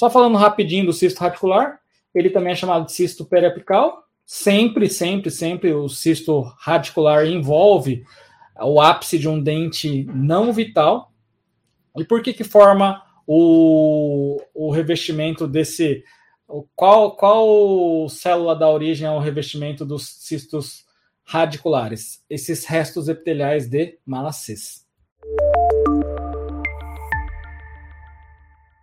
Só falando rapidinho do cisto radicular, ele também é chamado de cisto periapical. Sempre, sempre, sempre o cisto radicular envolve o ápice de um dente não vital. E por que que forma o, o revestimento desse qual, qual célula dá origem é ao revestimento dos cistos radiculares? Esses restos epiteliais de malacês.